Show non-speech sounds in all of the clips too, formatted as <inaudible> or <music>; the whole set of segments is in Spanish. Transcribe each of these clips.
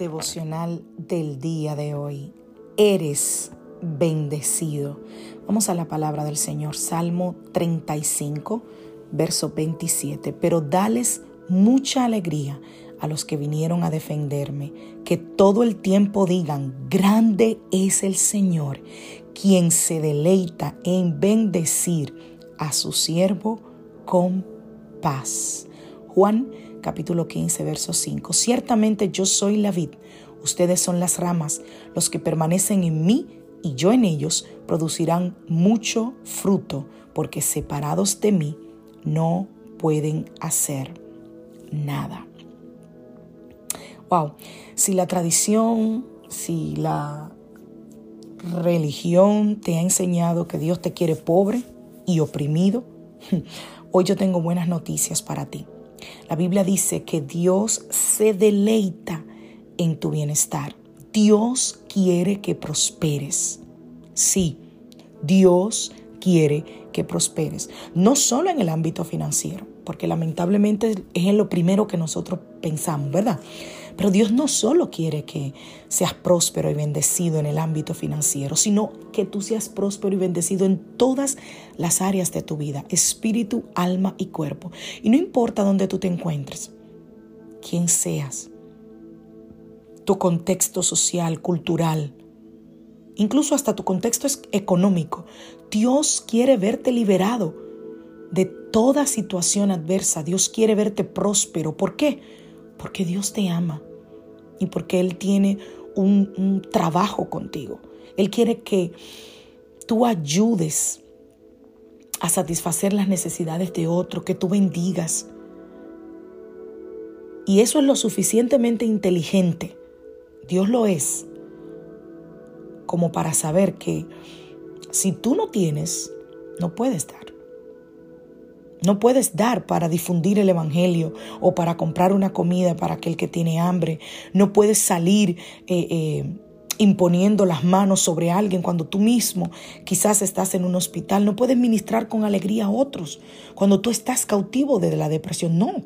Devocional del día de hoy. Eres bendecido. Vamos a la palabra del Señor, Salmo 35, verso 27. Pero dales mucha alegría a los que vinieron a defenderme, que todo el tiempo digan, grande es el Señor, quien se deleita en bendecir a su siervo con paz. Juan capítulo 15, verso 5. Ciertamente yo soy la vid, ustedes son las ramas, los que permanecen en mí y yo en ellos producirán mucho fruto, porque separados de mí no pueden hacer nada. Wow, si la tradición, si la religión te ha enseñado que Dios te quiere pobre y oprimido, <laughs> hoy yo tengo buenas noticias para ti. La Biblia dice que Dios se deleita en tu bienestar. Dios quiere que prosperes. Sí, Dios quiere que prosperes. No solo en el ámbito financiero, porque lamentablemente es en lo primero que nosotros pensamos, ¿verdad? Pero Dios no solo quiere que seas próspero y bendecido en el ámbito financiero, sino que tú seas próspero y bendecido en todas las áreas de tu vida, espíritu, alma y cuerpo. Y no importa dónde tú te encuentres, quién seas, tu contexto social, cultural, incluso hasta tu contexto económico, Dios quiere verte liberado de toda situación adversa. Dios quiere verte próspero. ¿Por qué? Porque Dios te ama y porque Él tiene un, trabajo contigo. Él quiere que tú ayudes a satisfacer las necesidades de otro, que tú bendigas. Y eso es lo suficientemente inteligente, Dios lo es, como para saber que si tú no tienes, no puedes dar. No puedes dar para difundir el Evangelio o para comprar una comida para aquel que tiene hambre. No puedes salir eh, eh, imponiendo las manos sobre alguien cuando tú mismo quizás estás en un hospital. No puedes ministrar con alegría a otros cuando tú estás cautivo de la depresión. No,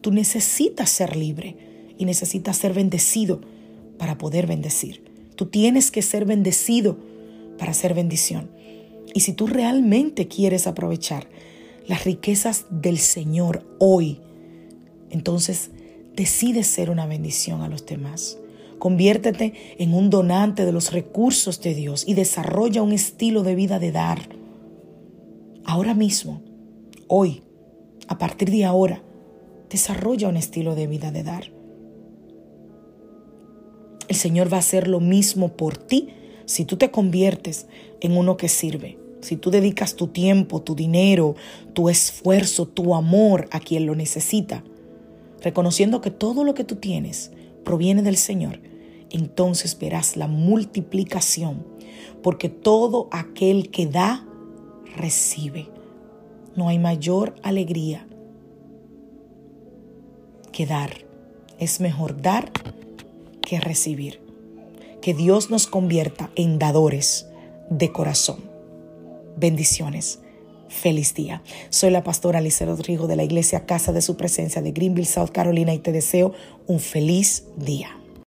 tú necesitas ser libre y necesitas ser bendecido para poder bendecir. Tú tienes que ser bendecido para ser bendición. Y si tú realmente quieres aprovechar las riquezas del Señor hoy, entonces decide ser una bendición a los demás. Conviértete en un donante de los recursos de Dios y desarrolla un estilo de vida de dar. Ahora mismo, hoy, a partir de ahora, desarrolla un estilo de vida de dar. El Señor va a hacer lo mismo por ti si tú te conviertes en uno que sirve. Si tú dedicas tu tiempo, tu dinero, tu esfuerzo, tu amor a quien lo necesita, reconociendo que todo lo que tú tienes proviene del Señor, entonces verás la multiplicación, porque todo aquel que da, recibe. No hay mayor alegría que dar. Es mejor dar que recibir. Que Dios nos convierta en dadores de corazón. Bendiciones. feliz día. Soy la pastora Alicia Rodrigo de la iglesia Casa de Su Presencia de Greenville, South Carolina y te deseo un feliz día.